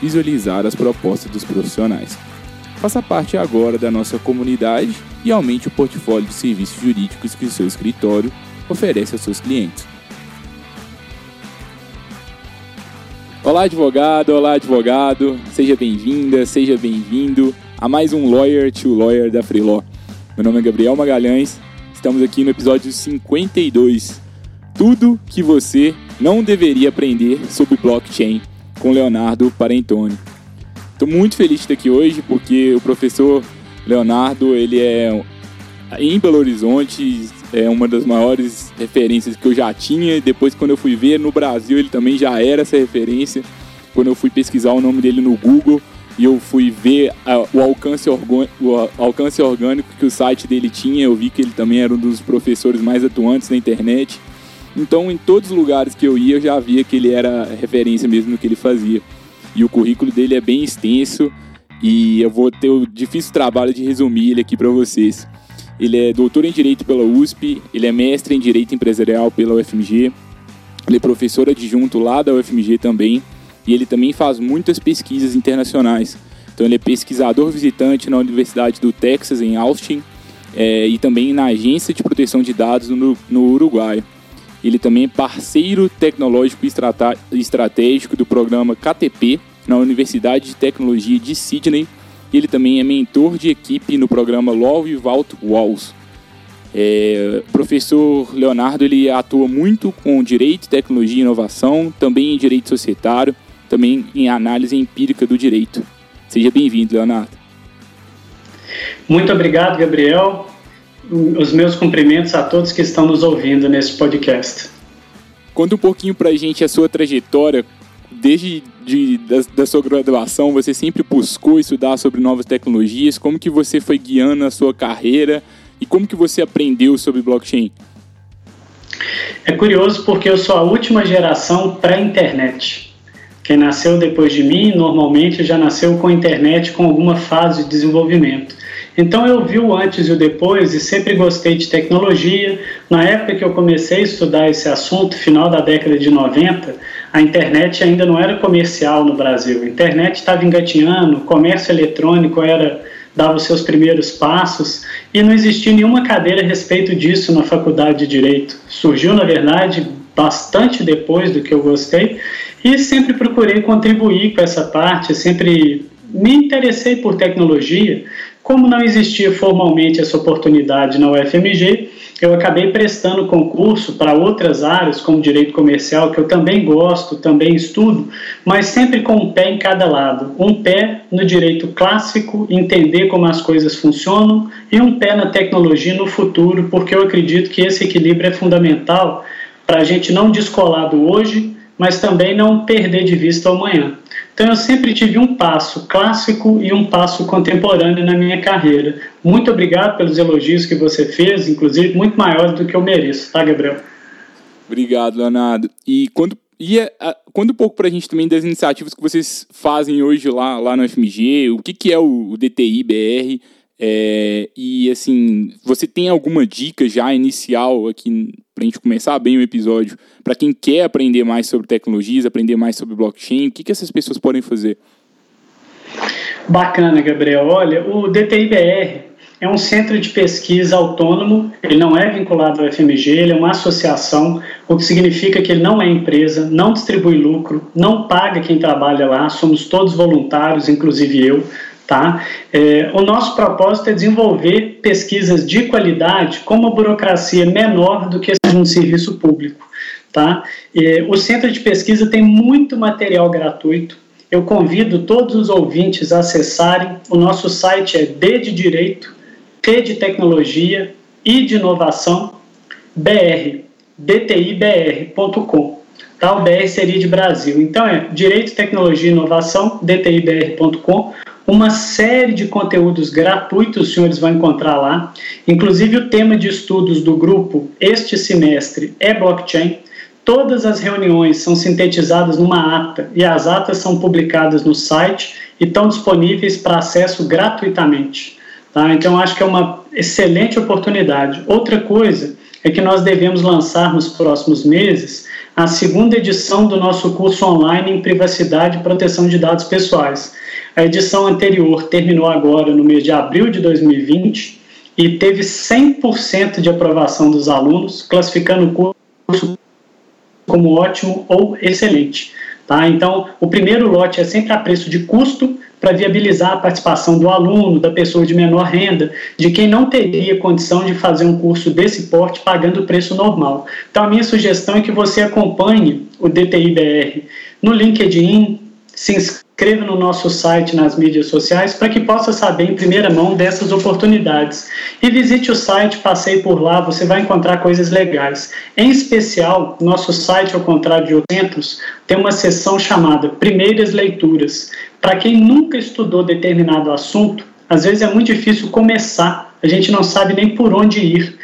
visualizar as propostas dos profissionais. Faça parte agora da nossa comunidade e aumente o portfólio de serviços jurídicos que o seu escritório oferece aos seus clientes. Olá, advogado! Olá, advogado! Seja bem-vinda, seja bem-vindo a mais um Lawyer to Lawyer da Freelaw. Meu nome é Gabriel Magalhães, estamos aqui no episódio 52. Tudo que você não deveria aprender sobre blockchain com Leonardo Parentoni. Estou muito feliz de estar aqui hoje porque o professor Leonardo, ele é em Belo Horizonte, é uma das maiores referências que eu já tinha. Depois, quando eu fui ver no Brasil, ele também já era essa referência. Quando eu fui pesquisar o nome dele no Google, e eu fui ver o, alcance o alcance orgânico que o site dele tinha. Eu vi que ele também era um dos professores mais atuantes na internet. Então, em todos os lugares que eu ia, eu já via que ele era referência mesmo no que ele fazia. E o currículo dele é bem extenso e eu vou ter o difícil trabalho de resumir ele aqui para vocês. Ele é doutor em Direito pela USP, ele é mestre em Direito Empresarial pela UFMG, ele é professor adjunto lá da UFMG também e ele também faz muitas pesquisas internacionais. Então ele é pesquisador visitante na Universidade do Texas em Austin é, e também na Agência de Proteção de Dados no, no Uruguai. Ele também é parceiro tecnológico e estratégico do programa KTP na Universidade de Tecnologia de Sydney. Ele também é mentor de equipe no programa Law Without Walls. É, o professor Leonardo ele atua muito com direito, tecnologia e inovação, também em direito societário também em análise empírica do direito. Seja bem-vindo, Leonardo. Muito obrigado, Gabriel. Os meus cumprimentos a todos que estão nos ouvindo nesse podcast. Conta um pouquinho para a gente a sua trajetória. Desde de, da, da, sua graduação, você sempre buscou estudar sobre novas tecnologias. Como que você foi guiando a sua carreira e como que você aprendeu sobre blockchain? É curioso porque eu sou a última geração pré-internet. Quem nasceu depois de mim normalmente já nasceu com a internet com alguma fase de desenvolvimento. Então eu vi o antes e o depois e sempre gostei de tecnologia. Na época que eu comecei a estudar esse assunto, final da década de 90, a internet ainda não era comercial no Brasil. A internet estava engatinhando, o comércio eletrônico era dava os seus primeiros passos e não existia nenhuma cadeira a respeito disso na faculdade de direito. Surgiu, na verdade, bastante depois do que eu gostei e sempre procurei contribuir com essa parte, sempre me interessei por tecnologia. Como não existia formalmente essa oportunidade na UFMG, eu acabei prestando concurso para outras áreas, como direito comercial, que eu também gosto, também estudo, mas sempre com um pé em cada lado. Um pé no direito clássico, entender como as coisas funcionam, e um pé na tecnologia no futuro, porque eu acredito que esse equilíbrio é fundamental para a gente não descolar do hoje, mas também não perder de vista o amanhã. Então eu sempre tive um passo clássico e um passo contemporâneo na minha carreira. Muito obrigado pelos elogios que você fez, inclusive muito maiores do que eu mereço, tá, Gabriel? Obrigado, Leonardo. E quando e conta um pouco para a gente também das iniciativas que vocês fazem hoje lá, lá no FMG, o que, que é o, o DTI BR, é, e assim, você tem alguma dica já inicial aqui para a gente começar bem o episódio para quem quer aprender mais sobre tecnologias, aprender mais sobre blockchain? O que, que essas pessoas podem fazer? Bacana, Gabriel. Olha, o DTIBR é um centro de pesquisa autônomo, ele não é vinculado ao FMG, ele é uma associação, o que significa que ele não é empresa, não distribui lucro, não paga quem trabalha lá, somos todos voluntários, inclusive eu Tá? É, o nosso propósito é desenvolver pesquisas de qualidade com uma burocracia menor do que um serviço público. Tá? É, o Centro de Pesquisa tem muito material gratuito. Eu convido todos os ouvintes a acessarem. O nosso site é D de Direito, T de Tecnologia, I de Inovação, BR, dtibr.com. Tá? O BR seria de Brasil. Então é Direito, Tecnologia e Inovação, dtibr.com uma série de conteúdos gratuitos os senhores vão encontrar lá. Inclusive, o tema de estudos do grupo este semestre é blockchain. Todas as reuniões são sintetizadas numa ata e as atas são publicadas no site e estão disponíveis para acesso gratuitamente. Tá? Então, acho que é uma excelente oportunidade. Outra coisa é que nós devemos lançar nos próximos meses a segunda edição do nosso curso online em privacidade e proteção de dados pessoais. A edição anterior terminou agora no mês de abril de 2020 e teve 100% de aprovação dos alunos, classificando o curso como ótimo ou excelente. Tá? Então, o primeiro lote é sempre a preço de custo para viabilizar a participação do aluno, da pessoa de menor renda, de quem não teria condição de fazer um curso desse porte pagando o preço normal. Então, a minha sugestão é que você acompanhe o DTI-BR no LinkedIn, se inscreva no nosso site nas mídias sociais para que possa saber em primeira mão dessas oportunidades. E visite o site, passeie por lá, você vai encontrar coisas legais. Em especial, nosso site, ao contrário de outros centros, tem uma seção chamada Primeiras Leituras. Para quem nunca estudou determinado assunto, às vezes é muito difícil começar, a gente não sabe nem por onde ir.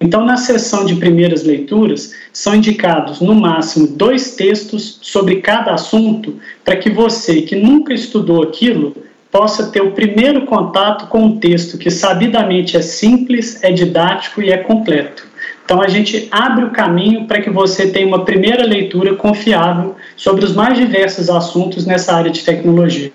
Então, na sessão de primeiras leituras, são indicados no máximo dois textos sobre cada assunto, para que você que nunca estudou aquilo possa ter o primeiro contato com um texto que sabidamente é simples, é didático e é completo. Então, a gente abre o caminho para que você tenha uma primeira leitura confiável sobre os mais diversos assuntos nessa área de tecnologia.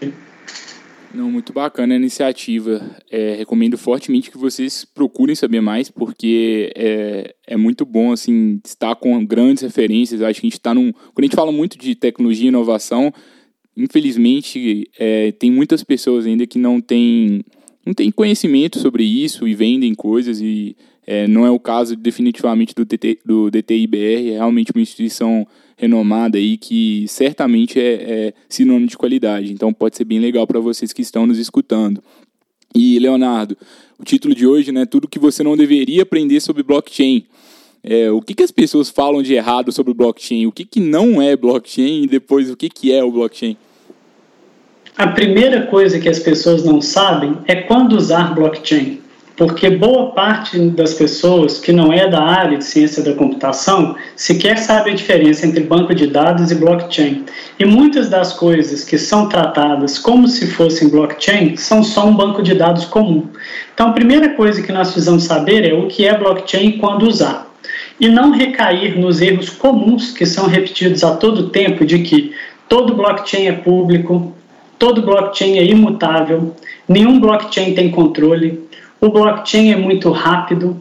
Não, muito bacana a iniciativa. É, recomendo fortemente que vocês procurem saber mais, porque é, é muito bom assim estar com grandes referências. Acho que a gente está num. Quando a gente fala muito de tecnologia e inovação, infelizmente é, tem muitas pessoas ainda que não têm não tem conhecimento sobre isso e vendem coisas e é, não é o caso definitivamente do, DT, do DTIBR, é realmente uma instituição renomada aí que certamente é, é sinônimo de qualidade. Então pode ser bem legal para vocês que estão nos escutando. E Leonardo, o título de hoje, né, tudo que você não deveria aprender sobre blockchain. É, o que, que as pessoas falam de errado sobre blockchain? O que, que não é blockchain e depois o que, que é o blockchain? A primeira coisa que as pessoas não sabem é quando usar blockchain porque boa parte das pessoas que não é da área de ciência da computação sequer sabe a diferença entre banco de dados e blockchain. E muitas das coisas que são tratadas como se fossem blockchain são só um banco de dados comum. Então, a primeira coisa que nós precisamos saber é o que é blockchain e quando usar. E não recair nos erros comuns que são repetidos a todo tempo de que todo blockchain é público, todo blockchain é imutável, nenhum blockchain tem controle, o blockchain é muito rápido.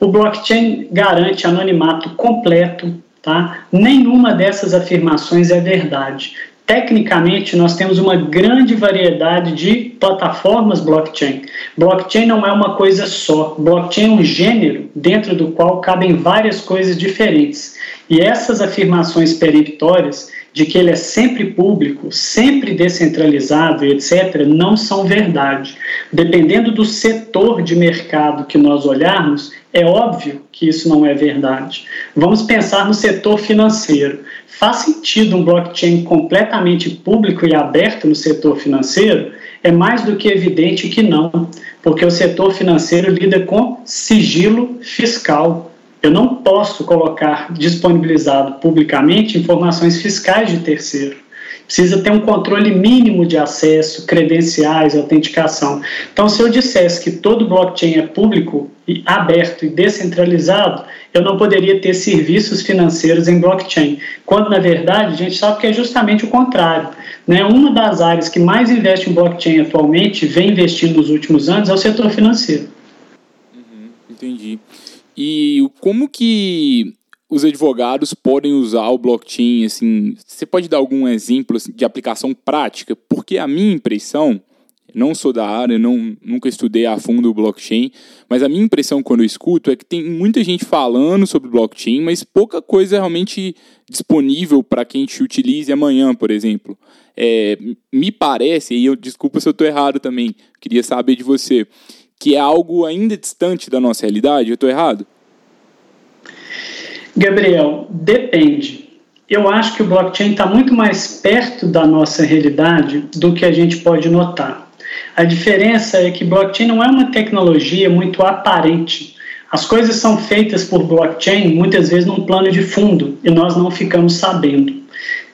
O blockchain garante anonimato completo, tá? Nenhuma dessas afirmações é verdade. Tecnicamente, nós temos uma grande variedade de plataformas blockchain. Blockchain não é uma coisa só. Blockchain é um gênero dentro do qual cabem várias coisas diferentes. E essas afirmações peremptórias de que ele é sempre público, sempre descentralizado etc., não são verdade. Dependendo do setor de mercado que nós olharmos, é óbvio que isso não é verdade. Vamos pensar no setor financeiro. Faz sentido um blockchain completamente público e aberto no setor financeiro? É mais do que evidente que não, porque o setor financeiro lida com sigilo fiscal. Eu não posso colocar disponibilizado publicamente informações fiscais de terceiro. Precisa ter um controle mínimo de acesso, credenciais, autenticação. Então, se eu dissesse que todo blockchain é público, e aberto e descentralizado, eu não poderia ter serviços financeiros em blockchain. Quando, na verdade, a gente sabe que é justamente o contrário. Né? Uma das áreas que mais investe em blockchain atualmente, vem investindo nos últimos anos, é o setor financeiro. Uhum, entendi. E como que os advogados podem usar o blockchain? Assim, você pode dar algum exemplo assim, de aplicação prática? Porque a minha impressão não sou da área, não, nunca estudei a fundo o blockchain, mas a minha impressão quando eu escuto é que tem muita gente falando sobre blockchain, mas pouca coisa realmente disponível para quem te utilize amanhã, por exemplo. É, me parece, e eu desculpa se eu estou errado também, queria saber de você, que é algo ainda distante da nossa realidade. Eu estou errado? Gabriel, depende. Eu acho que o blockchain está muito mais perto da nossa realidade do que a gente pode notar. A diferença é que blockchain não é uma tecnologia muito aparente. As coisas são feitas por blockchain muitas vezes num plano de fundo e nós não ficamos sabendo.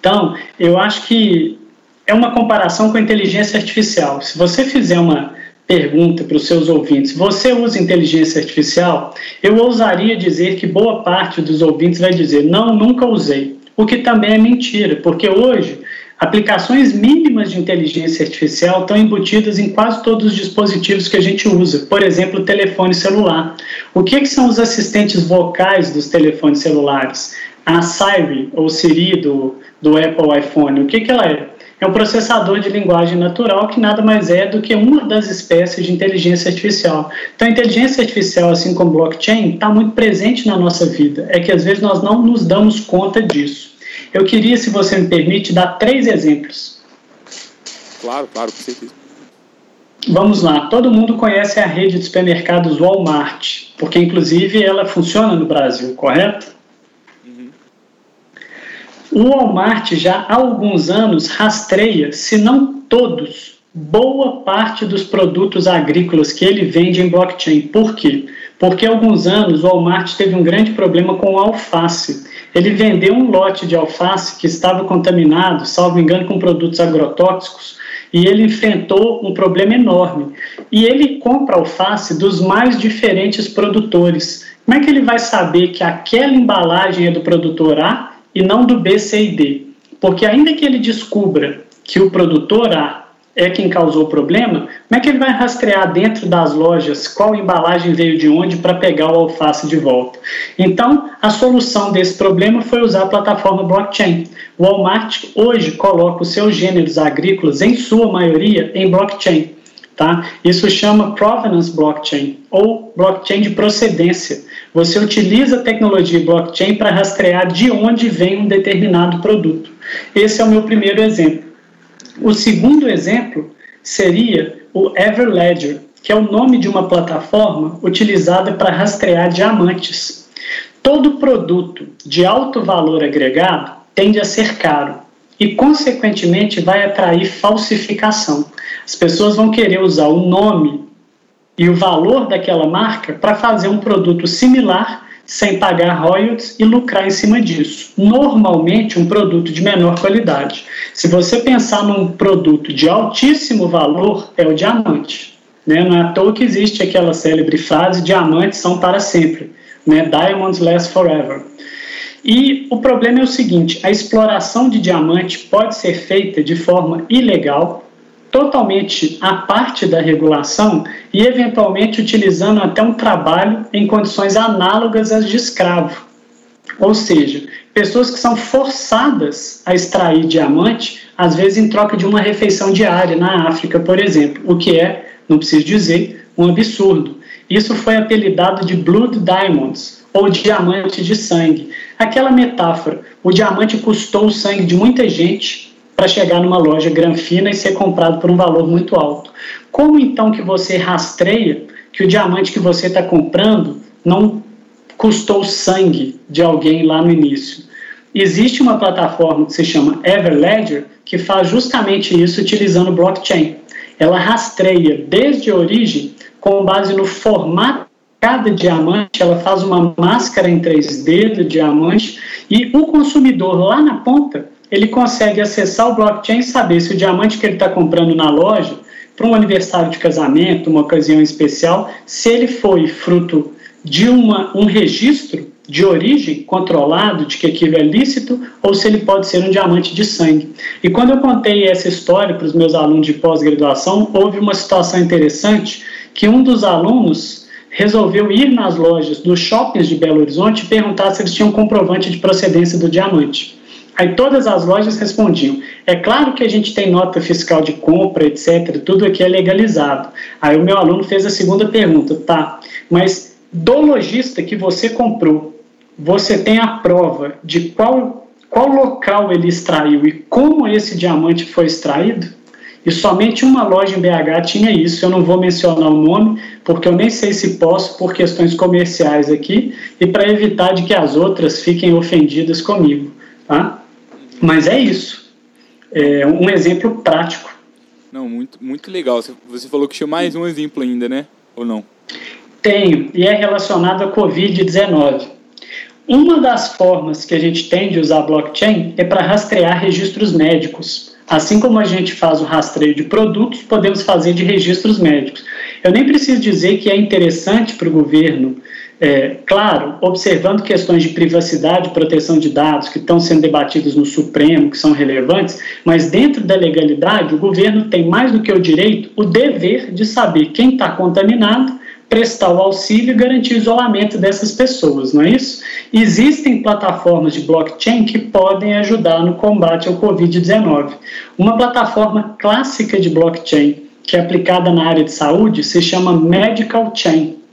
Então, eu acho que é uma comparação com a inteligência artificial. Se você fizer uma pergunta para os seus ouvintes: você usa inteligência artificial? Eu ousaria dizer que boa parte dos ouvintes vai dizer: não, nunca usei. O que também é mentira, porque hoje Aplicações mínimas de inteligência artificial estão embutidas em quase todos os dispositivos que a gente usa, por exemplo, o telefone celular. O que, que são os assistentes vocais dos telefones celulares? A Siri, ou Siri do, do Apple iPhone, o que, que ela é? É um processador de linguagem natural que nada mais é do que uma das espécies de inteligência artificial. Então, a inteligência artificial, assim como blockchain, está muito presente na nossa vida. É que às vezes nós não nos damos conta disso. Eu queria, se você me permite, dar três exemplos. Claro, claro, com certeza. Vamos lá, todo mundo conhece a rede de supermercados Walmart, porque inclusive ela funciona no Brasil, correto? O Walmart já há alguns anos rastreia, se não todos, boa parte dos produtos agrícolas que ele vende em blockchain. Por quê? Porque há alguns anos o Walmart teve um grande problema com alface. Ele vendeu um lote de alface que estava contaminado, salvo engano, com produtos agrotóxicos, e ele enfrentou um problema enorme. E ele compra alface dos mais diferentes produtores. Como é que ele vai saber que aquela embalagem é do produtor A e não do B, C e D? Porque ainda que ele descubra que o produtor A é quem causou o problema, como é que ele vai rastrear dentro das lojas qual embalagem veio de onde para pegar o alface de volta? Então, a solução desse problema foi usar a plataforma blockchain. O Walmart hoje coloca os seus gêneros agrícolas, em sua maioria, em blockchain. Tá? Isso chama provenance blockchain ou blockchain de procedência. Você utiliza a tecnologia blockchain para rastrear de onde vem um determinado produto. Esse é o meu primeiro exemplo. O segundo exemplo seria o Everledger, que é o nome de uma plataforma utilizada para rastrear diamantes. Todo produto de alto valor agregado tende a ser caro e, consequentemente, vai atrair falsificação. As pessoas vão querer usar o nome e o valor daquela marca para fazer um produto similar sem pagar royalties e lucrar em cima disso. Normalmente, um produto de menor qualidade. Se você pensar num produto de altíssimo valor, é o diamante. Né? Não é à toa que existe aquela célebre frase: diamantes são para sempre. Né? Diamonds last forever. E o problema é o seguinte: a exploração de diamante pode ser feita de forma ilegal totalmente à parte da regulação e, eventualmente, utilizando até um trabalho em condições análogas às de escravo. Ou seja, pessoas que são forçadas a extrair diamante, às vezes em troca de uma refeição diária na África, por exemplo, o que é, não preciso dizer, um absurdo. Isso foi apelidado de Blood Diamonds, ou diamante de sangue. Aquela metáfora, o diamante custou o sangue de muita gente para chegar numa loja granfina e ser comprado por um valor muito alto. Como então que você rastreia que o diamante que você está comprando não custou sangue de alguém lá no início? Existe uma plataforma que se chama Everledger que faz justamente isso utilizando blockchain. Ela rastreia desde a origem com base no formato cada diamante, ela faz uma máscara em 3D do diamante e o consumidor lá na ponta ele consegue acessar o blockchain e saber se o diamante que ele está comprando na loja, para um aniversário de casamento, uma ocasião especial, se ele foi fruto de uma, um registro de origem controlado de que aquilo é lícito ou se ele pode ser um diamante de sangue. E quando eu contei essa história para os meus alunos de pós-graduação, houve uma situação interessante que um dos alunos resolveu ir nas lojas dos shoppings de Belo Horizonte e perguntar se eles tinham comprovante de procedência do diamante. Aí todas as lojas respondiam: é claro que a gente tem nota fiscal de compra, etc., tudo aqui é legalizado. Aí o meu aluno fez a segunda pergunta: tá, mas do lojista que você comprou, você tem a prova de qual, qual local ele extraiu e como esse diamante foi extraído? E somente uma loja em BH tinha isso. Eu não vou mencionar o nome, porque eu nem sei se posso por questões comerciais aqui e para evitar de que as outras fiquem ofendidas comigo. Tá? Mas é isso. É um exemplo prático. Não, muito, muito legal. Você falou que tinha mais um exemplo ainda, né? Ou não? Tenho, e é relacionado à Covid-19. Uma das formas que a gente tem de usar blockchain é para rastrear registros médicos. Assim como a gente faz o rastreio de produtos, podemos fazer de registros médicos. Eu nem preciso dizer que é interessante para o governo, é, claro, observando questões de privacidade proteção de dados que estão sendo debatidos no Supremo, que são relevantes, mas dentro da legalidade, o governo tem mais do que o direito, o dever de saber quem está contaminado prestar o auxílio e garantir o isolamento dessas pessoas, não é isso? Existem plataformas de blockchain que podem ajudar no combate ao Covid-19. Uma plataforma clássica de blockchain que é aplicada na área de saúde se chama Medical Chain.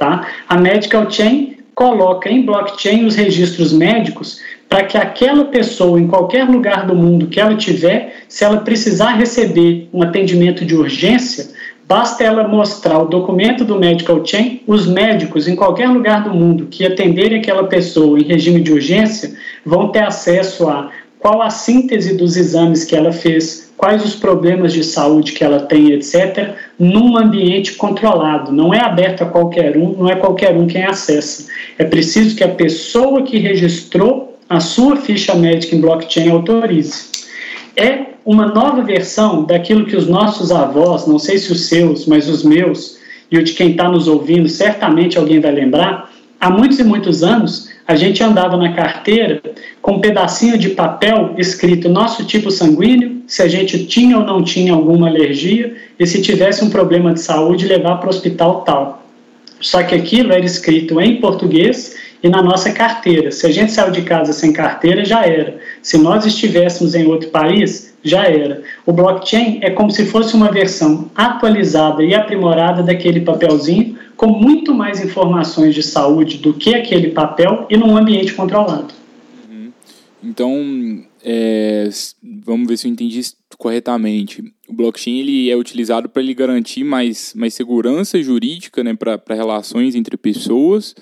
Tá? A Medical Chain coloca em blockchain os registros médicos para que aquela pessoa, em qualquer lugar do mundo que ela tiver, se ela precisar receber um atendimento de urgência, Basta ela mostrar o documento do Medical Chain, os médicos em qualquer lugar do mundo que atenderem aquela pessoa em regime de urgência vão ter acesso a qual a síntese dos exames que ela fez, quais os problemas de saúde que ela tem, etc., num ambiente controlado. Não é aberto a qualquer um, não é qualquer um quem acessa. É preciso que a pessoa que registrou a sua ficha médica em blockchain autorize. É uma nova versão daquilo que os nossos avós, não sei se os seus, mas os meus e o de quem está nos ouvindo, certamente alguém vai lembrar, há muitos e muitos anos a gente andava na carteira com um pedacinho de papel escrito nosso tipo sanguíneo, se a gente tinha ou não tinha alguma alergia e se tivesse um problema de saúde levar para o hospital tal. Só que aquilo era escrito em português e na nossa carteira. Se a gente saiu de casa sem carteira, já era. Se nós estivéssemos em outro país, já era. O blockchain é como se fosse uma versão atualizada e aprimorada daquele papelzinho, com muito mais informações de saúde do que aquele papel e num ambiente controlado. Uhum. Então, é, vamos ver se eu entendi corretamente. O blockchain ele é utilizado para ele garantir mais, mais segurança jurídica né, para relações entre pessoas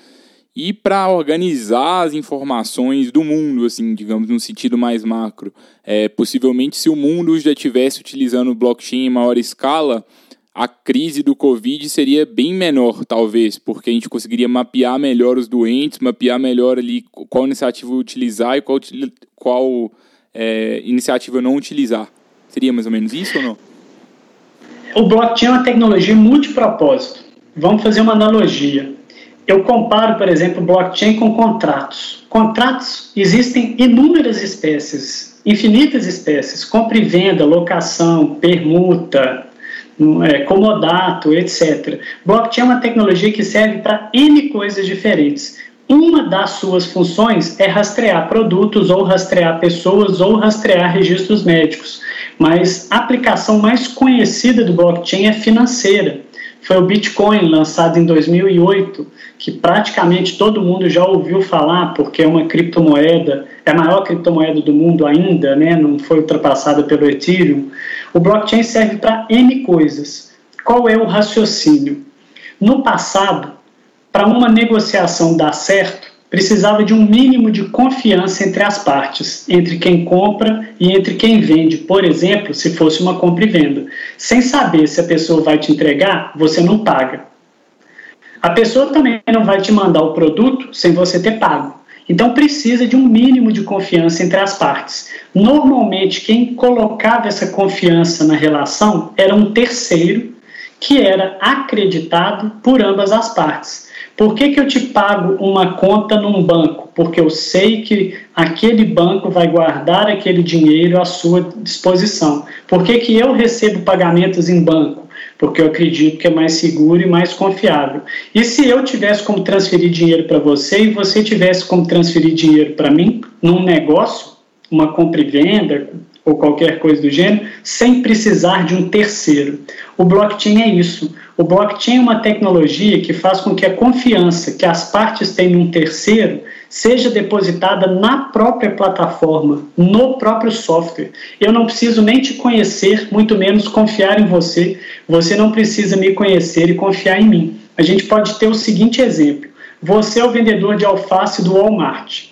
e para organizar as informações do mundo, assim, digamos, num sentido mais macro. É, possivelmente, se o mundo já estivesse utilizando blockchain em maior escala, a crise do Covid seria bem menor, talvez, porque a gente conseguiria mapear melhor os doentes, mapear melhor ali qual iniciativa utilizar e qual, qual é, iniciativa não utilizar. Seria mais ou menos isso ou não? O blockchain é uma tecnologia multipropósito. Vamos fazer uma analogia. Eu comparo, por exemplo, blockchain com contratos. Contratos existem inúmeras espécies, infinitas espécies, compra e venda, locação, permuta, é, comodato, etc. Blockchain é uma tecnologia que serve para N coisas diferentes. Uma das suas funções é rastrear produtos, ou rastrear pessoas, ou rastrear registros médicos. Mas a aplicação mais conhecida do blockchain é financeira foi o Bitcoin, lançado em 2008, que praticamente todo mundo já ouviu falar, porque é uma criptomoeda, é a maior criptomoeda do mundo ainda, né? não foi ultrapassada pelo Ethereum. O blockchain serve para N coisas. Qual é o raciocínio? No passado, para uma negociação dar certo, precisava de um mínimo de confiança entre as partes, entre quem compra e entre quem vende, por exemplo, se fosse uma compra e venda. Sem saber se a pessoa vai te entregar, você não paga. A pessoa também não vai te mandar o produto sem você ter pago. Então precisa de um mínimo de confiança entre as partes. Normalmente, quem colocava essa confiança na relação era um terceiro que era acreditado por ambas as partes. Por que, que eu te pago uma conta num banco? Porque eu sei que aquele banco vai guardar aquele dinheiro à sua disposição. Por que, que eu recebo pagamentos em banco? Porque eu acredito que é mais seguro e mais confiável. E se eu tivesse como transferir dinheiro para você e você tivesse como transferir dinheiro para mim num negócio, uma compra e venda ou qualquer coisa do gênero, sem precisar de um terceiro. O blockchain é isso. O blockchain é uma tecnologia que faz com que a confiança que as partes têm num terceiro seja depositada na própria plataforma, no próprio software. Eu não preciso nem te conhecer, muito menos confiar em você. Você não precisa me conhecer e confiar em mim. A gente pode ter o seguinte exemplo: você é o vendedor de alface do Walmart.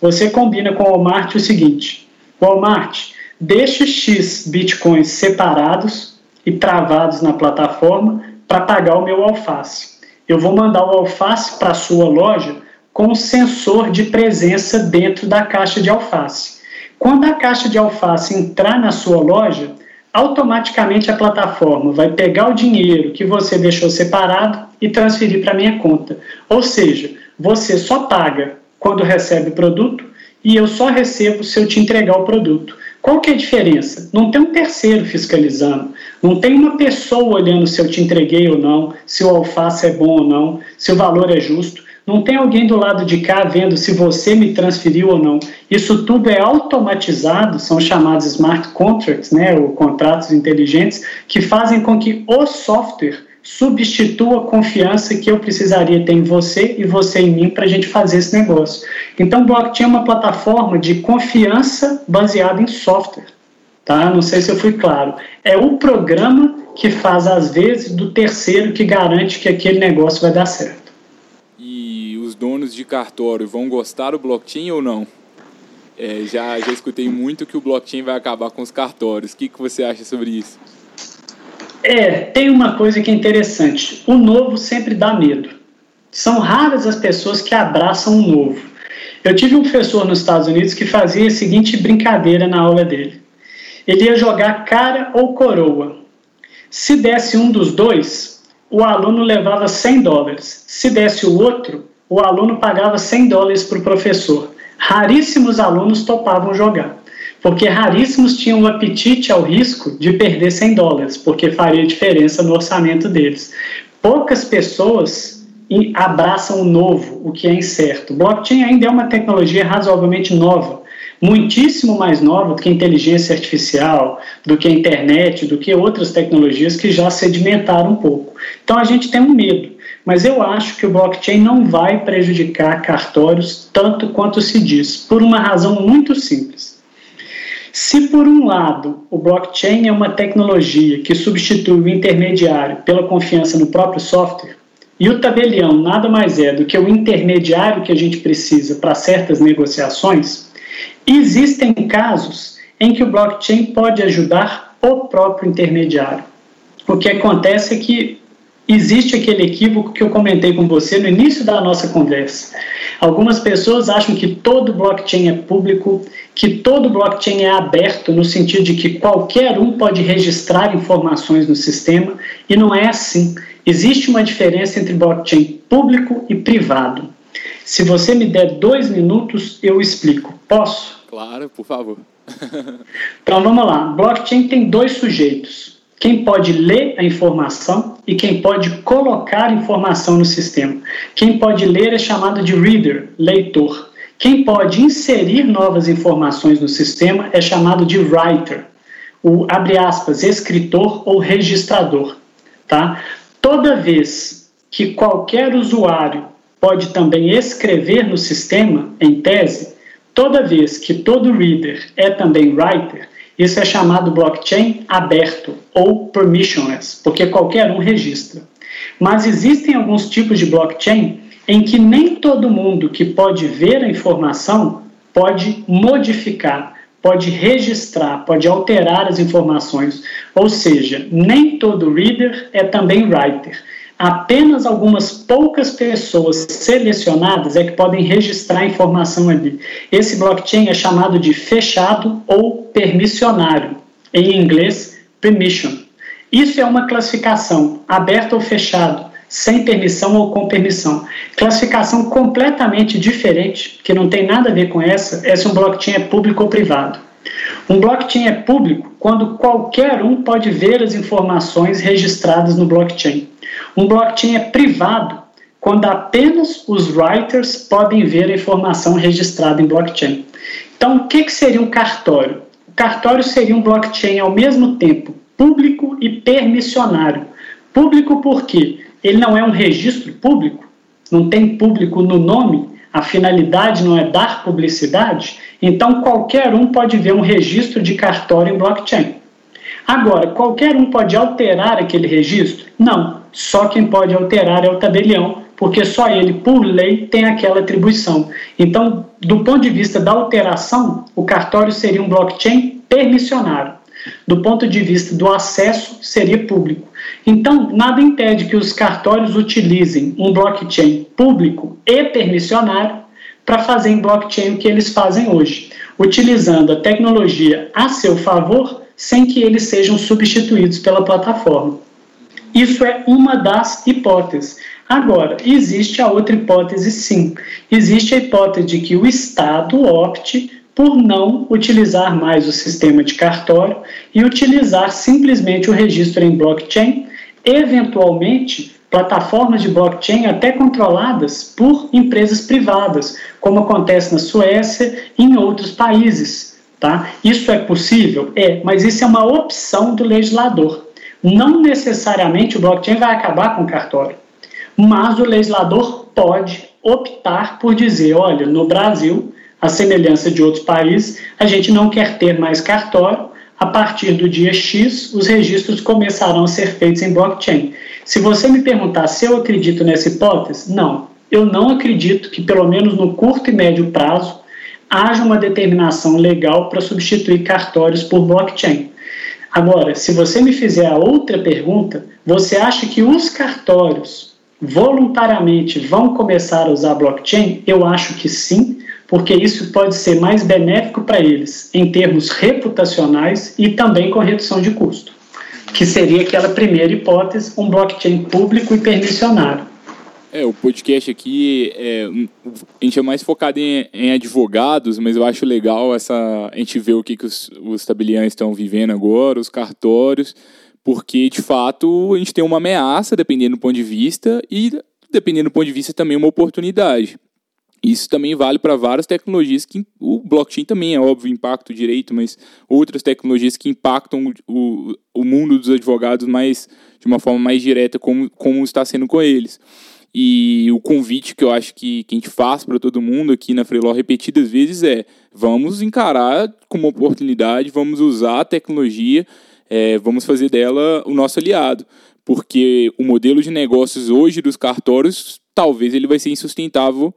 Você combina com o Walmart o seguinte: Walmart, deixe X bitcoins separados e travados na plataforma para pagar o meu alface. Eu vou mandar o alface para a sua loja com um sensor de presença dentro da caixa de alface. Quando a caixa de alface entrar na sua loja, automaticamente a plataforma vai pegar o dinheiro que você deixou separado e transferir para minha conta. Ou seja, você só paga quando recebe o produto e eu só recebo se eu te entregar o produto. Qual que é a diferença? Não tem um terceiro fiscalizando, não tem uma pessoa olhando se eu te entreguei ou não, se o alface é bom ou não, se o valor é justo. Não tem alguém do lado de cá vendo se você me transferiu ou não. Isso tudo é automatizado, são chamados smart contracts, né, ou contratos inteligentes, que fazem com que o software substitua a confiança que eu precisaria ter em você e você em mim para a gente fazer esse negócio. Então, blockchain é uma plataforma de confiança baseada em software. Tá? Não sei se eu fui claro. É o programa que faz, às vezes, do terceiro que garante que aquele negócio vai dar certo. E os donos de cartório vão gostar do blockchain ou não? É, já, já escutei muito que o blockchain vai acabar com os cartórios. O que, que você acha sobre isso? É, tem uma coisa que é interessante. O novo sempre dá medo. São raras as pessoas que abraçam o novo. Eu tive um professor nos Estados Unidos que fazia a seguinte brincadeira na aula dele. Ele ia jogar cara ou coroa. Se desse um dos dois, o aluno levava 100 dólares. Se desse o outro, o aluno pagava 100 dólares para o professor. Raríssimos alunos topavam jogar porque raríssimos tinham o apetite ao risco de perder 100 dólares, porque faria diferença no orçamento deles. Poucas pessoas abraçam o novo, o que é incerto. Blockchain ainda é uma tecnologia razoavelmente nova, muitíssimo mais nova do que inteligência artificial, do que a internet, do que outras tecnologias que já sedimentaram um pouco. Então a gente tem um medo, mas eu acho que o blockchain não vai prejudicar cartórios tanto quanto se diz, por uma razão muito simples. Se, por um lado, o blockchain é uma tecnologia que substitui o intermediário pela confiança no próprio software, e o tabelião nada mais é do que o intermediário que a gente precisa para certas negociações, existem casos em que o blockchain pode ajudar o próprio intermediário. O que acontece é que existe aquele equívoco que eu comentei com você no início da nossa conversa. Algumas pessoas acham que todo blockchain é público, que todo blockchain é aberto, no sentido de que qualquer um pode registrar informações no sistema, e não é assim. Existe uma diferença entre blockchain público e privado. Se você me der dois minutos, eu explico. Posso? Claro, por favor. então vamos lá. Blockchain tem dois sujeitos quem pode ler a informação e quem pode colocar informação no sistema. Quem pode ler é chamado de reader, leitor. Quem pode inserir novas informações no sistema é chamado de writer, o abre aspas, escritor ou registrador, tá? Toda vez que qualquer usuário pode também escrever no sistema, em tese, toda vez que todo reader é também writer, isso é chamado blockchain aberto ou permissionless, porque qualquer um registra. Mas existem alguns tipos de blockchain em que nem todo mundo que pode ver a informação pode modificar, pode registrar, pode alterar as informações. Ou seja, nem todo reader é também writer apenas algumas poucas pessoas selecionadas é que podem registrar informação ali. Esse blockchain é chamado de fechado ou permissionário, em inglês, permission. Isso é uma classificação, aberto ou fechado, sem permissão ou com permissão. Classificação completamente diferente, que não tem nada a ver com essa, é se um blockchain é público ou privado. Um blockchain é público quando qualquer um pode ver as informações registradas no blockchain. Um blockchain é privado quando apenas os writers podem ver a informação registrada em blockchain. Então, o que, que seria um cartório? O cartório seria um blockchain ao mesmo tempo público e permissionário. Público porque ele não é um registro público, não tem público no nome, a finalidade não é dar publicidade, então qualquer um pode ver um registro de cartório em blockchain. Agora, qualquer um pode alterar aquele registro? Não, só quem pode alterar é o tabelião, porque só ele, por lei, tem aquela atribuição. Então, do ponto de vista da alteração, o cartório seria um blockchain permissionário. Do ponto de vista do acesso, seria público. Então, nada impede que os cartórios utilizem um blockchain público e permissionário para fazer em blockchain o que eles fazem hoje, utilizando a tecnologia a seu favor, sem que eles sejam substituídos pela plataforma. Isso é uma das hipóteses. Agora, existe a outra hipótese, sim. Existe a hipótese de que o Estado opte por não utilizar mais o sistema de cartório e utilizar simplesmente o registro em blockchain, eventualmente plataformas de blockchain até controladas por empresas privadas, como acontece na Suécia e em outros países. Tá? Isso é possível? É, mas isso é uma opção do legislador. Não necessariamente o blockchain vai acabar com o cartório, mas o legislador pode optar por dizer: olha, no Brasil a semelhança de outros países, a gente não quer ter mais cartório. A partir do dia X, os registros começarão a ser feitos em blockchain. Se você me perguntar se eu acredito nessa hipótese, não. Eu não acredito que, pelo menos no curto e médio prazo, haja uma determinação legal para substituir cartórios por blockchain. Agora, se você me fizer a outra pergunta, você acha que os cartórios voluntariamente vão começar a usar blockchain? Eu acho que sim, porque isso pode ser mais benéfico para eles em termos reputacionais e também com redução de custo, que seria aquela primeira hipótese, um blockchain público e permissionário. É, o podcast aqui, é, a gente é mais focado em, em, advogados, mas eu acho legal essa, a gente ver o que, que os, os estão vivendo agora, os cartórios, porque, de fato, a gente tem uma ameaça, dependendo do ponto de vista, e, dependendo do ponto de vista, também uma oportunidade. Isso também vale para várias tecnologias que o blockchain também é óbvio impacto direito, mas outras tecnologias que impactam o, o mundo dos advogados mais de uma forma mais direta, como, como está sendo com eles. E o convite que eu acho que, que a gente faz para todo mundo aqui na Freeló repetidas vezes é: vamos encarar como oportunidade, vamos usar a tecnologia, é, vamos fazer dela o nosso aliado. Porque o modelo de negócios hoje dos cartórios, talvez ele vai ser insustentável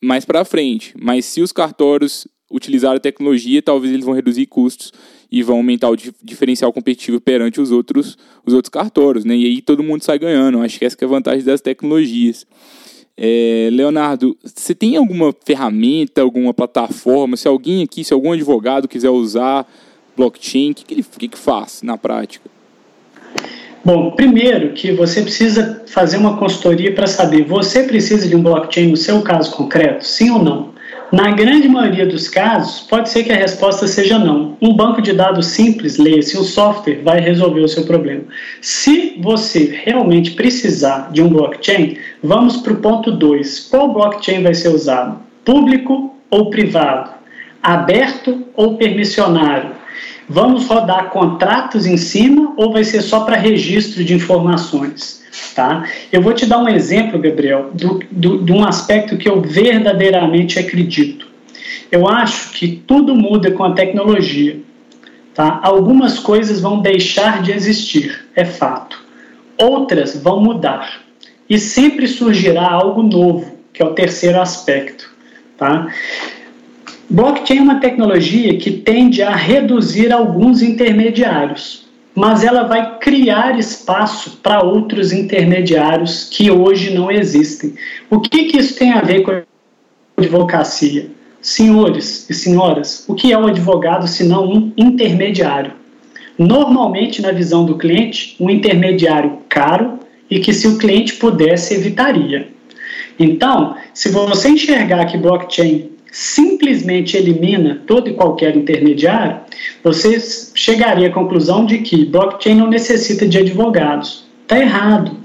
mais para frente. Mas se os cartórios utilizarem a tecnologia, talvez eles vão reduzir custos e vão aumentar o diferencial competitivo perante os outros, os outros cartórios, né? E aí todo mundo sai ganhando. Acho que essa que é a vantagem das tecnologias. É, Leonardo, você tem alguma ferramenta, alguma plataforma? Se alguém aqui, se algum advogado quiser usar blockchain, o que, que ele que, que faz na prática? Bom, primeiro que você precisa fazer uma consultoria para saber, você precisa de um blockchain no seu caso concreto, sim ou não? Na grande maioria dos casos, pode ser que a resposta seja não. Um banco de dados simples, leia-se um software, vai resolver o seu problema. Se você realmente precisar de um blockchain, vamos para o ponto 2. Qual blockchain vai ser usado? Público ou privado? Aberto ou permissionário? Vamos rodar contratos em cima ou vai ser só para registro de informações? Tá? Eu vou te dar um exemplo, Gabriel, do, do, de um aspecto que eu verdadeiramente acredito. Eu acho que tudo muda com a tecnologia. Tá? Algumas coisas vão deixar de existir, é fato. Outras vão mudar. E sempre surgirá algo novo, que é o terceiro aspecto. Tá? Blockchain é uma tecnologia que tende a reduzir alguns intermediários, mas ela vai criar espaço para outros intermediários que hoje não existem. O que, que isso tem a ver com a advocacia? Senhores e senhoras, o que é um advogado se não um intermediário? Normalmente, na visão do cliente, um intermediário caro e que, se o cliente pudesse, evitaria. Então, se você enxergar que blockchain simplesmente elimina todo e qualquer intermediário, você chegaria à conclusão de que blockchain não necessita de advogados. Está errado.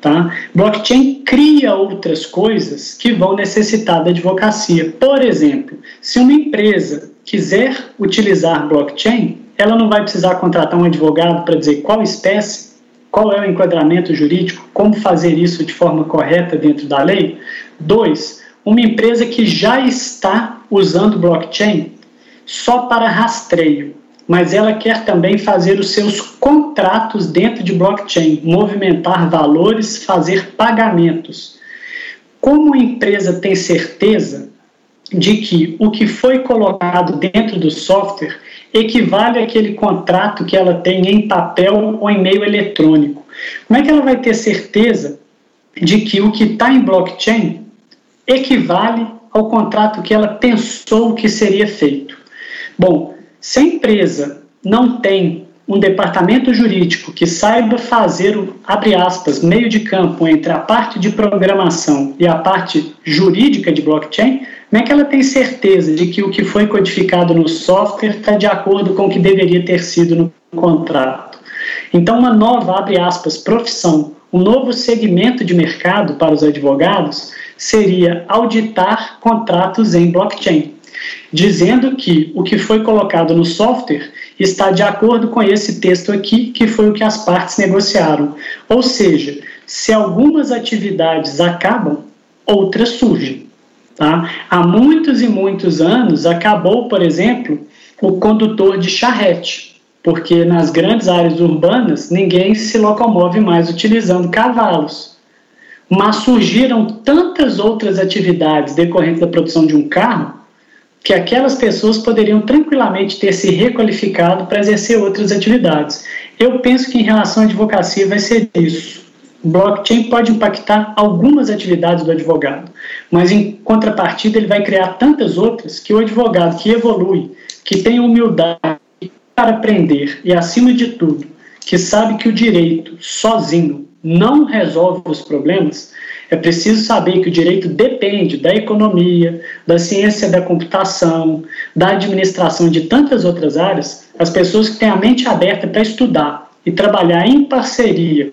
Tá? Blockchain cria outras coisas que vão necessitar da advocacia. Por exemplo, se uma empresa quiser utilizar blockchain, ela não vai precisar contratar um advogado para dizer qual espécie, qual é o enquadramento jurídico, como fazer isso de forma correta dentro da lei. Dois, uma empresa que já está usando blockchain só para rastreio, mas ela quer também fazer os seus contratos dentro de blockchain, movimentar valores, fazer pagamentos. Como a empresa tem certeza de que o que foi colocado dentro do software equivale àquele contrato que ela tem em papel ou em meio eletrônico. Como é que ela vai ter certeza de que o que está em blockchain equivale ao contrato que ela pensou que seria feito? Bom, se a empresa não tem um departamento jurídico que saiba fazer o, abre aspas, meio de campo entre a parte de programação e a parte jurídica de blockchain, como é que ela tem certeza de que o que foi codificado no software está de acordo com o que deveria ter sido no contrato? Então, uma nova, abre aspas, profissão, um novo segmento de mercado para os advogados seria auditar contratos em blockchain, dizendo que o que foi colocado no software está de acordo com esse texto aqui, que foi o que as partes negociaram. Ou seja, se algumas atividades acabam, outras surgem. Tá? Há muitos e muitos anos acabou, por exemplo, o condutor de charrete, porque nas grandes áreas urbanas ninguém se locomove mais utilizando cavalos. Mas surgiram tantas outras atividades decorrentes da produção de um carro que aquelas pessoas poderiam tranquilamente ter se requalificado para exercer outras atividades. Eu penso que em relação à advocacia vai ser isso. Blockchain pode impactar algumas atividades do advogado, mas em contrapartida ele vai criar tantas outras que o advogado que evolui, que tem humildade para aprender e, acima de tudo, que sabe que o direito sozinho não resolve os problemas, é preciso saber que o direito depende da economia, da ciência da computação, da administração de tantas outras áreas. As pessoas que têm a mente aberta para estudar e trabalhar em parceria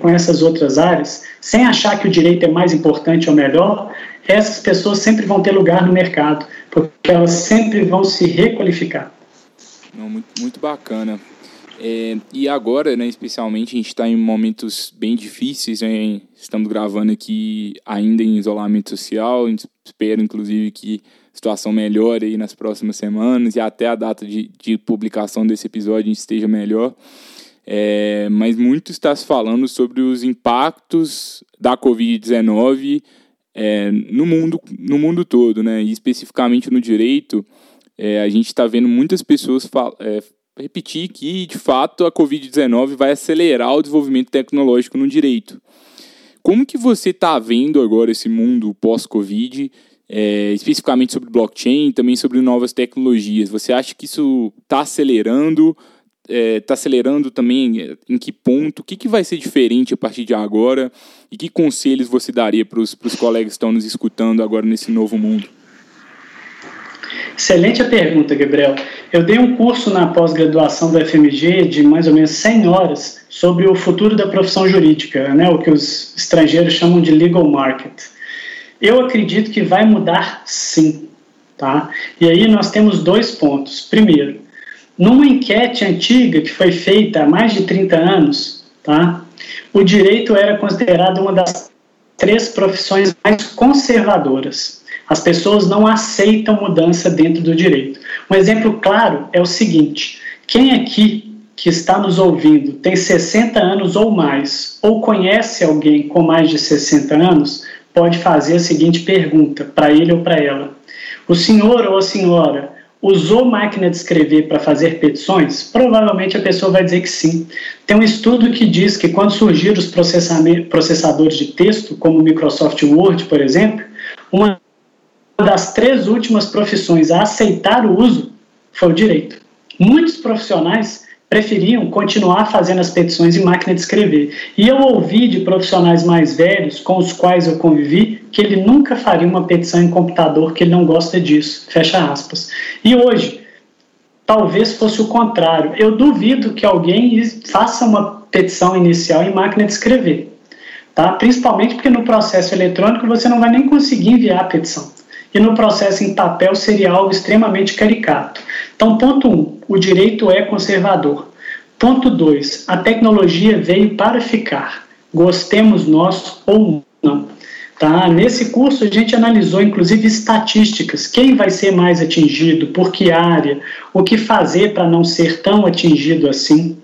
com essas outras áreas, sem achar que o direito é mais importante ou melhor, essas pessoas sempre vão ter lugar no mercado, porque elas sempre vão se requalificar. Muito bacana. É, e agora, né, especialmente, a gente está em momentos bem difíceis, né, estamos gravando aqui ainda em isolamento social, espera, inclusive, que a situação melhore aí nas próximas semanas e até a data de, de publicação desse episódio a gente esteja melhor. É, mas muito está se falando sobre os impactos da Covid-19 é, no, mundo, no mundo todo, né? e especificamente no direito. É, a gente está vendo muitas pessoas é, repetir que, de fato, a Covid-19 vai acelerar o desenvolvimento tecnológico no direito. Como que você está vendo agora esse mundo pós-Covid, é, especificamente sobre blockchain, também sobre novas tecnologias? Você acha que isso está acelerando? está é, tá acelerando também? É, em que ponto? O que, que vai ser diferente a partir de agora? E que conselhos você daria para os colegas que estão nos escutando agora nesse novo mundo? Excelente a pergunta, Gabriel. Eu dei um curso na pós-graduação da FMG de mais ou menos 100 horas sobre o futuro da profissão jurídica, né, o que os estrangeiros chamam de legal market. Eu acredito que vai mudar sim. Tá? E aí nós temos dois pontos. Primeiro, numa enquete antiga que foi feita há mais de 30 anos, tá? o direito era considerado uma das três profissões mais conservadoras. As pessoas não aceitam mudança dentro do direito. Um exemplo claro é o seguinte: quem aqui que está nos ouvindo tem 60 anos ou mais, ou conhece alguém com mais de 60 anos, pode fazer a seguinte pergunta para ele ou para ela: O senhor ou a senhora usou máquina de escrever para fazer petições? Provavelmente a pessoa vai dizer que sim. Tem um estudo que diz que quando surgiram os processadores de texto, como o Microsoft Word, por exemplo, uma das três últimas profissões a aceitar o uso foi o direito. Muitos profissionais preferiam continuar fazendo as petições em máquina de escrever. E eu ouvi de profissionais mais velhos com os quais eu convivi que ele nunca faria uma petição em computador, que ele não gosta disso. Fecha aspas. E hoje, talvez fosse o contrário. Eu duvido que alguém faça uma petição inicial em máquina de escrever. Tá? Principalmente porque no processo eletrônico você não vai nem conseguir enviar a petição. E no processo em papel seria algo extremamente caricato. Então, ponto 1, um, o direito é conservador. Ponto 2, a tecnologia veio para ficar, gostemos nós ou não. Tá? Nesse curso a gente analisou inclusive estatísticas, quem vai ser mais atingido, por que área, o que fazer para não ser tão atingido assim.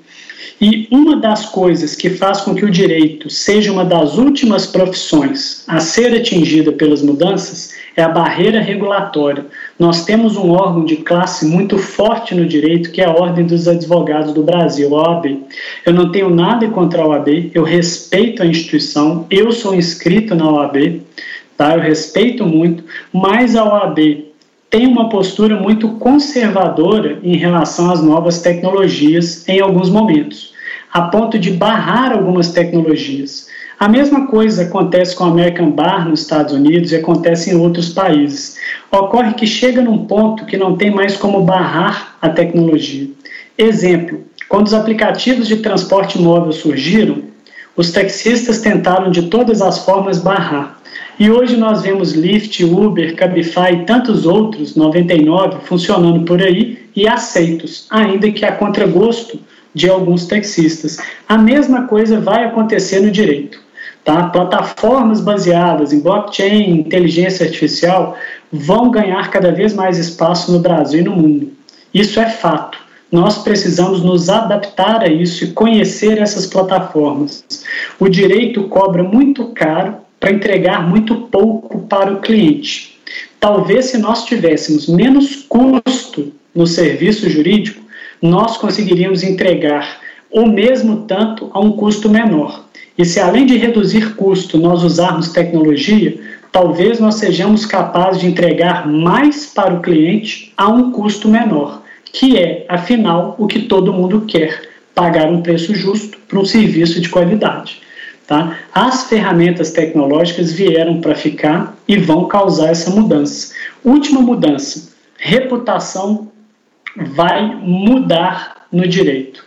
E uma das coisas que faz com que o direito seja uma das últimas profissões a ser atingida pelas mudanças é a barreira regulatória. Nós temos um órgão de classe muito forte no direito, que é a Ordem dos Advogados do Brasil, a OAB. Eu não tenho nada contra a OAB, eu respeito a instituição, eu sou inscrito na OAB, tá? eu respeito muito, mas a OAB tem uma postura muito conservadora em relação às novas tecnologias em alguns momentos a ponto de barrar algumas tecnologias. A mesma coisa acontece com a American Bar nos Estados Unidos e acontece em outros países. Ocorre que chega num ponto que não tem mais como barrar a tecnologia. Exemplo: quando os aplicativos de transporte móvel surgiram, os taxistas tentaram de todas as formas barrar. E hoje nós vemos Lyft, Uber, Cabify e tantos outros, 99, funcionando por aí e aceitos, ainda que a contragosto de alguns taxistas. A mesma coisa vai acontecer no direito. Tá? Plataformas baseadas em blockchain, inteligência artificial, vão ganhar cada vez mais espaço no Brasil e no mundo. Isso é fato. Nós precisamos nos adaptar a isso e conhecer essas plataformas. O direito cobra muito caro para entregar muito pouco para o cliente. Talvez se nós tivéssemos menos custo no serviço jurídico, nós conseguiríamos entregar o mesmo tanto a um custo menor. E se além de reduzir custo nós usarmos tecnologia, talvez nós sejamos capazes de entregar mais para o cliente a um custo menor, que é, afinal, o que todo mundo quer: pagar um preço justo para um serviço de qualidade. Tá? As ferramentas tecnológicas vieram para ficar e vão causar essa mudança. Última mudança: reputação vai mudar no direito.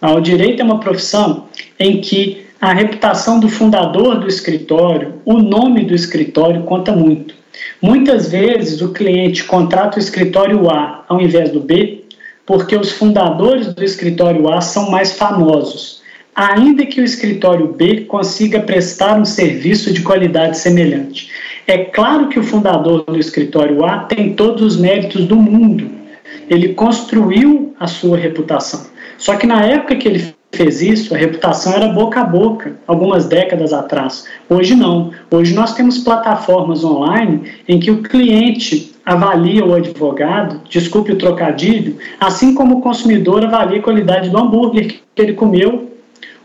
Ah, o direito é uma profissão em que a reputação do fundador do escritório, o nome do escritório conta muito. Muitas vezes o cliente contrata o escritório A ao invés do B, porque os fundadores do escritório A são mais famosos, ainda que o escritório B consiga prestar um serviço de qualidade semelhante. É claro que o fundador do escritório A tem todos os méritos do mundo, ele construiu a sua reputação. Só que na época que ele fez isso, a reputação era boca a boca, algumas décadas atrás. Hoje não. Hoje nós temos plataformas online em que o cliente avalia o advogado, desculpe o trocadilho, assim como o consumidor avalia a qualidade do hambúrguer que ele comeu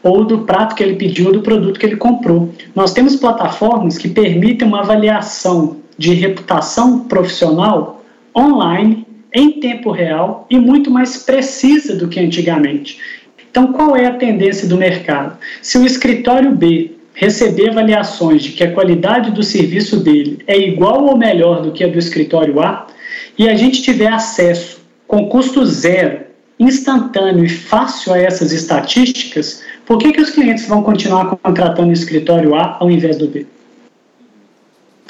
ou do prato que ele pediu, do produto que ele comprou. Nós temos plataformas que permitem uma avaliação de reputação profissional online em tempo real e muito mais precisa do que antigamente. Então, qual é a tendência do mercado? Se o escritório B receber avaliações de que a qualidade do serviço dele é igual ou melhor do que a do escritório A, e a gente tiver acesso com custo zero, instantâneo e fácil a essas estatísticas, por que, que os clientes vão continuar contratando o escritório A ao invés do B?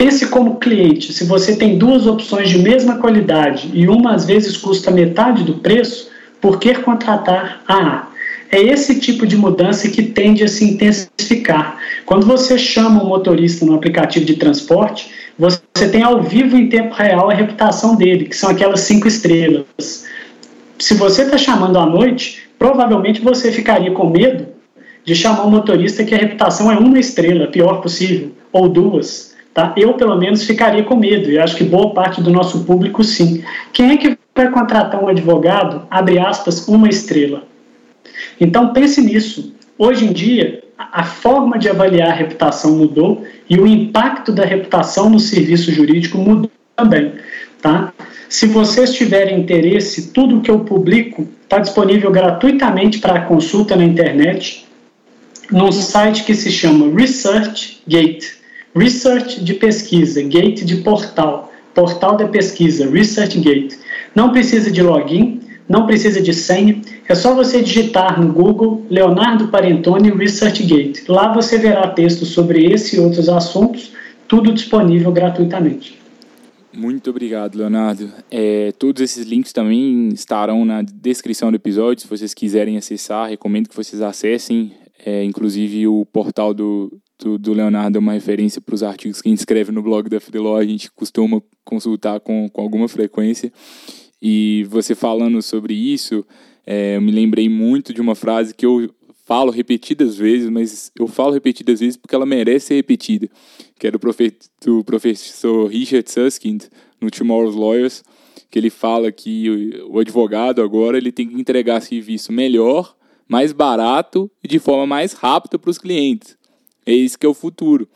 Pense como cliente, se você tem duas opções de mesma qualidade e uma às vezes custa metade do preço, por que contratar a A? É esse tipo de mudança que tende a se intensificar. Quando você chama um motorista no aplicativo de transporte, você tem ao vivo em tempo real a reputação dele, que são aquelas cinco estrelas. Se você está chamando à noite, provavelmente você ficaria com medo de chamar um motorista que a reputação é uma estrela, pior possível, ou duas. Tá? Eu, pelo menos, ficaria com medo, e acho que boa parte do nosso público sim. Quem é que vai contratar um advogado, abre aspas, uma estrela? Então pense nisso. Hoje em dia, a forma de avaliar a reputação mudou e o impacto da reputação no serviço jurídico mudou também. Tá? Se vocês tiverem interesse, tudo que eu publico está disponível gratuitamente para consulta na internet, num site que se chama ResearchGate. Research de pesquisa, Gate de portal, portal da pesquisa, ResearchGate. Não precisa de login, não precisa de senha, é só você digitar no Google Leonardo Parentoni ResearchGate. Lá você verá textos sobre esse e outros assuntos, tudo disponível gratuitamente. Muito obrigado, Leonardo. É, todos esses links também estarão na descrição do episódio. Se vocês quiserem acessar, recomendo que vocês acessem. É, inclusive, o portal do, do, do, Leonardo é uma referência para os artigos que a gente escreve no blog da Freeló. A gente costuma consultar com, com alguma frequência. E você falando sobre isso, é, eu me lembrei muito de uma frase que eu falo repetidas vezes, mas eu falo repetidas vezes porque ela merece ser repetida, que é do, profe do professor Richard Susskind, no Tomorrow's Lawyers, que ele fala que o advogado agora ele tem que entregar serviço melhor, mais barato e de forma mais rápida para os clientes. É isso que é o futuro.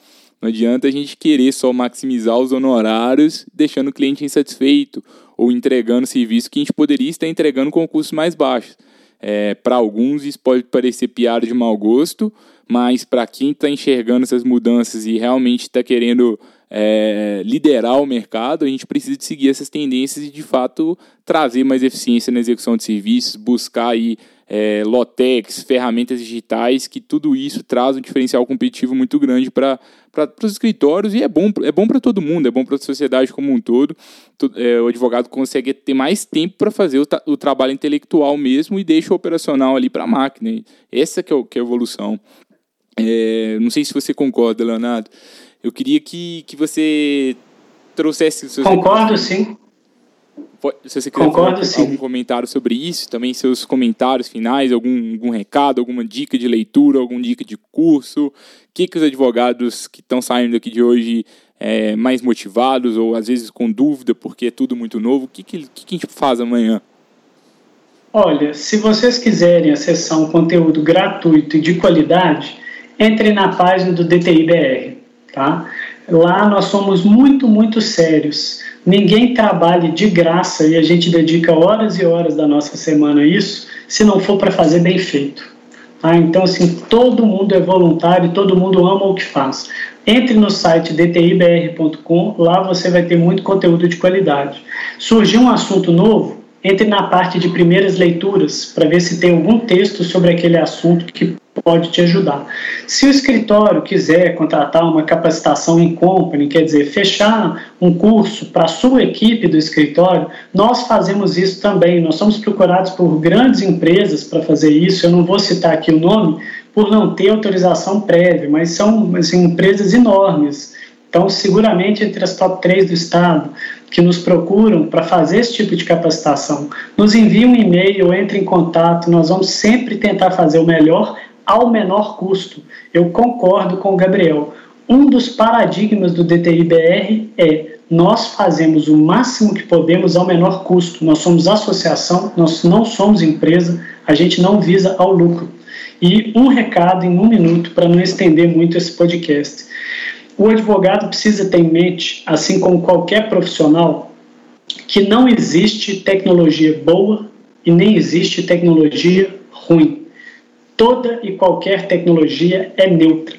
Não adianta a gente querer só maximizar os honorários, deixando o cliente insatisfeito ou entregando serviço que a gente poderia estar entregando com custos mais baixos. É, para alguns isso pode parecer piada de mau gosto, mas para quem está enxergando essas mudanças e realmente está querendo é, liderar o mercado, a gente precisa de seguir essas tendências e de fato trazer mais eficiência na execução de serviços, buscar aí é, lotex, ferramentas digitais, que tudo isso traz um diferencial competitivo muito grande para os escritórios e é bom, é bom para todo mundo, é bom para a sociedade como um todo. É, o advogado consegue ter mais tempo para fazer o, o, trabalho intelectual mesmo e deixa o operacional ali para a máquina. Essa que é, que é a evolução. É, não sei se você concorda, Leonardo. Eu queria que, que você trouxesse... Concordo, sim. Se você quiser Concordo, fazer algum comentário sobre isso, também seus comentários finais, algum, algum recado, alguma dica de leitura, alguma dica de curso, o que, que os advogados que estão saindo aqui de hoje é, mais motivados ou às vezes com dúvida porque é tudo muito novo, o que, que, que, a gente faz amanhã? Olha, se vocês quiserem acessar um conteúdo gratuito e de qualidade, entre na página do DTIBR, tá? Lá nós somos muito, muito sérios. Ninguém trabalha de graça e a gente dedica horas e horas da nossa semana a isso, se não for para fazer bem feito. Tá? Então, assim, todo mundo é voluntário, todo mundo ama o que faz. Entre no site dtibr.com, lá você vai ter muito conteúdo de qualidade. Surgiu um assunto novo, entre na parte de primeiras leituras para ver se tem algum texto sobre aquele assunto que pode te ajudar. Se o escritório quiser contratar uma capacitação em company, quer dizer, fechar um curso para a sua equipe do escritório, nós fazemos isso também. Nós somos procurados por grandes empresas para fazer isso. Eu não vou citar aqui o nome por não ter autorização prévia, mas são assim, empresas enormes. Então, seguramente entre as top 3 do estado que nos procuram para fazer esse tipo de capacitação, nos enviem um e-mail, entre em contato, nós vamos sempre tentar fazer o melhor ao menor custo. Eu concordo com o Gabriel. Um dos paradigmas do DTI-BR é nós fazemos o máximo que podemos ao menor custo. Nós somos associação, nós não somos empresa, a gente não visa ao lucro. E um recado em um minuto para não estender muito esse podcast. O advogado precisa ter em mente, assim como qualquer profissional, que não existe tecnologia boa e nem existe tecnologia ruim toda e qualquer tecnologia é neutra.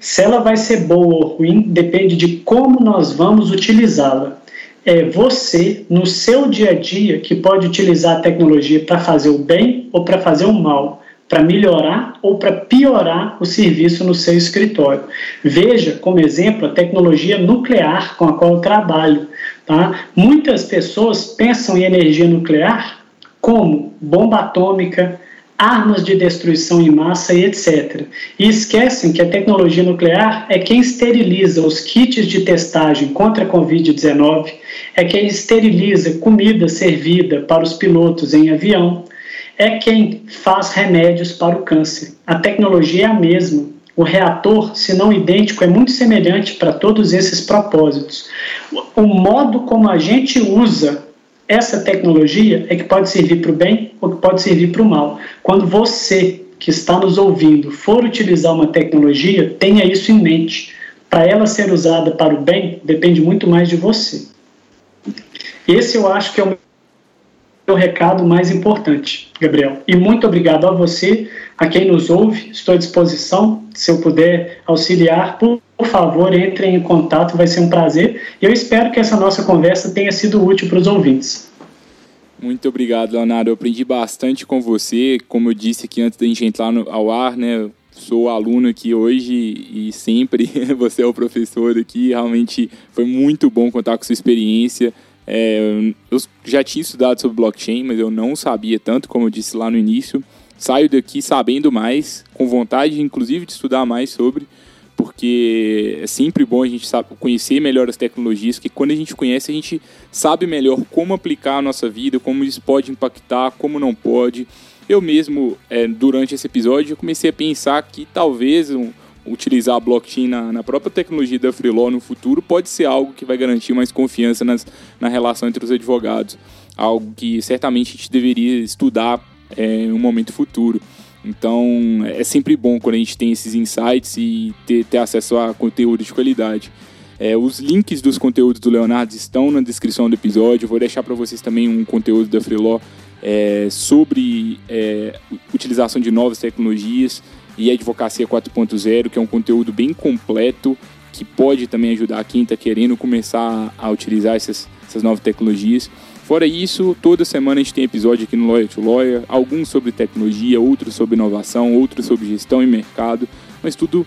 Se ela vai ser boa ou ruim depende de como nós vamos utilizá-la. É você, no seu dia a dia, que pode utilizar a tecnologia para fazer o bem ou para fazer o mal, para melhorar ou para piorar o serviço no seu escritório. Veja como exemplo a tecnologia nuclear com a qual eu trabalho. Tá? Muitas pessoas pensam em energia nuclear como bomba atômica, armas de destruição em massa e etc. E esquecem que a tecnologia nuclear é quem esteriliza os kits de testagem contra a Covid-19, é quem esteriliza comida servida para os pilotos em avião, é quem faz remédios para o câncer. A tecnologia é a mesma. O reator, se não idêntico, é muito semelhante para todos esses propósitos. O modo como a gente usa essa tecnologia é que pode servir para o bem ou que pode servir para o mal. Quando você que está nos ouvindo for utilizar uma tecnologia, tenha isso em mente. Para ela ser usada para o bem, depende muito mais de você. Esse eu acho que é o meu recado mais importante, Gabriel. E muito obrigado a você, a quem nos ouve. Estou à disposição. Se eu puder auxiliar, por por favor, entrem em contato, vai ser um prazer. Eu espero que essa nossa conversa tenha sido útil para os ouvintes. Muito obrigado, Leonardo. Eu aprendi bastante com você. Como eu disse aqui antes da gente entrar no, ao ar, né? sou aluno aqui hoje e sempre você é o professor aqui. Realmente foi muito bom contar com sua experiência. É, eu já tinha estudado sobre blockchain, mas eu não sabia tanto, como eu disse lá no início. Saio daqui sabendo mais, com vontade, inclusive, de estudar mais sobre, porque é sempre bom a gente sabe, conhecer melhor as tecnologias, que quando a gente conhece, a gente sabe melhor como aplicar a nossa vida, como isso pode impactar, como não pode. Eu mesmo, é, durante esse episódio, eu comecei a pensar que talvez um, utilizar a blockchain na, na, própria tecnologia da Freeló no futuro pode ser algo que vai garantir mais confiança nas, na relação entre os advogados. Algo que certamente a gente deveria estudar é, em um momento futuro. Então é sempre bom quando a gente tem esses insights e ter, ter acesso a conteúdo de qualidade. É, os links dos conteúdos do Leonardo estão na descrição do episódio. Vou deixar para vocês também um conteúdo da Freeló é, sobre é, utilização de novas tecnologias e advocacia 4.0, que é um conteúdo bem completo que pode também ajudar quem está querendo começar a utilizar essas, essas novas tecnologias. Fora isso, toda semana a gente tem episódio aqui no Lawyer to Lawyer, alguns sobre tecnologia, outros sobre inovação, outros sobre gestão e mercado, mas tudo,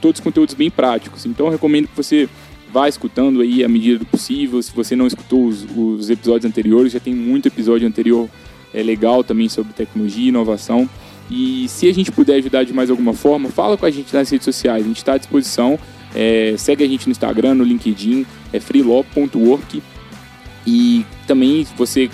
todos conteúdos bem práticos. Então eu recomendo que você vá escutando aí à medida do possível. Se você não escutou os, os episódios anteriores, já tem muito episódio anterior é legal também sobre tecnologia e inovação. E se a gente puder ajudar de mais alguma forma, fala com a gente nas redes sociais. A gente está à disposição. É, segue a gente no Instagram, no LinkedIn, é freelaw.work. E também, você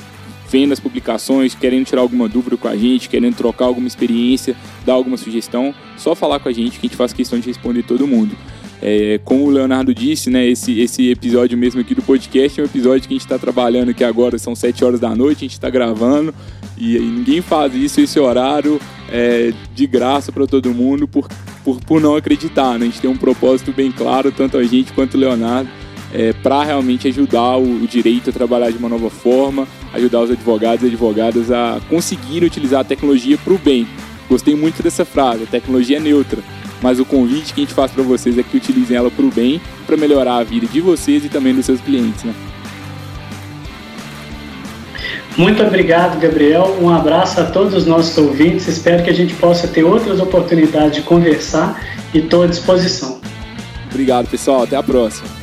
vendo as publicações, querendo tirar alguma dúvida com a gente, querendo trocar alguma experiência, dar alguma sugestão, só falar com a gente que a gente faz questão de responder todo mundo. É, como o Leonardo disse, né, esse, esse episódio mesmo aqui do podcast é um episódio que a gente está trabalhando aqui agora, são 7 horas da noite, a gente está gravando e, e, ninguém faz isso, esse horário é, de graça para todo mundo por, por, por não acreditar. Né? A gente tem um propósito bem claro, tanto a gente quanto o Leonardo, é, para realmente ajudar o, o, direito a trabalhar de uma nova forma, ajudar os advogados e advogadas a conseguirem utilizar a tecnologia para o bem. Gostei muito dessa frase, a tecnologia é neutra mas o convite que a gente faz para vocês é que utilizem ela para o bem, para melhorar a vida de vocês e também dos seus clientes, né? Muito obrigado, Gabriel. Um abraço a todos os nossos ouvintes. Espero que a gente possa ter outras oportunidades de conversar e estou à disposição. Obrigado, pessoal. Até a próxima.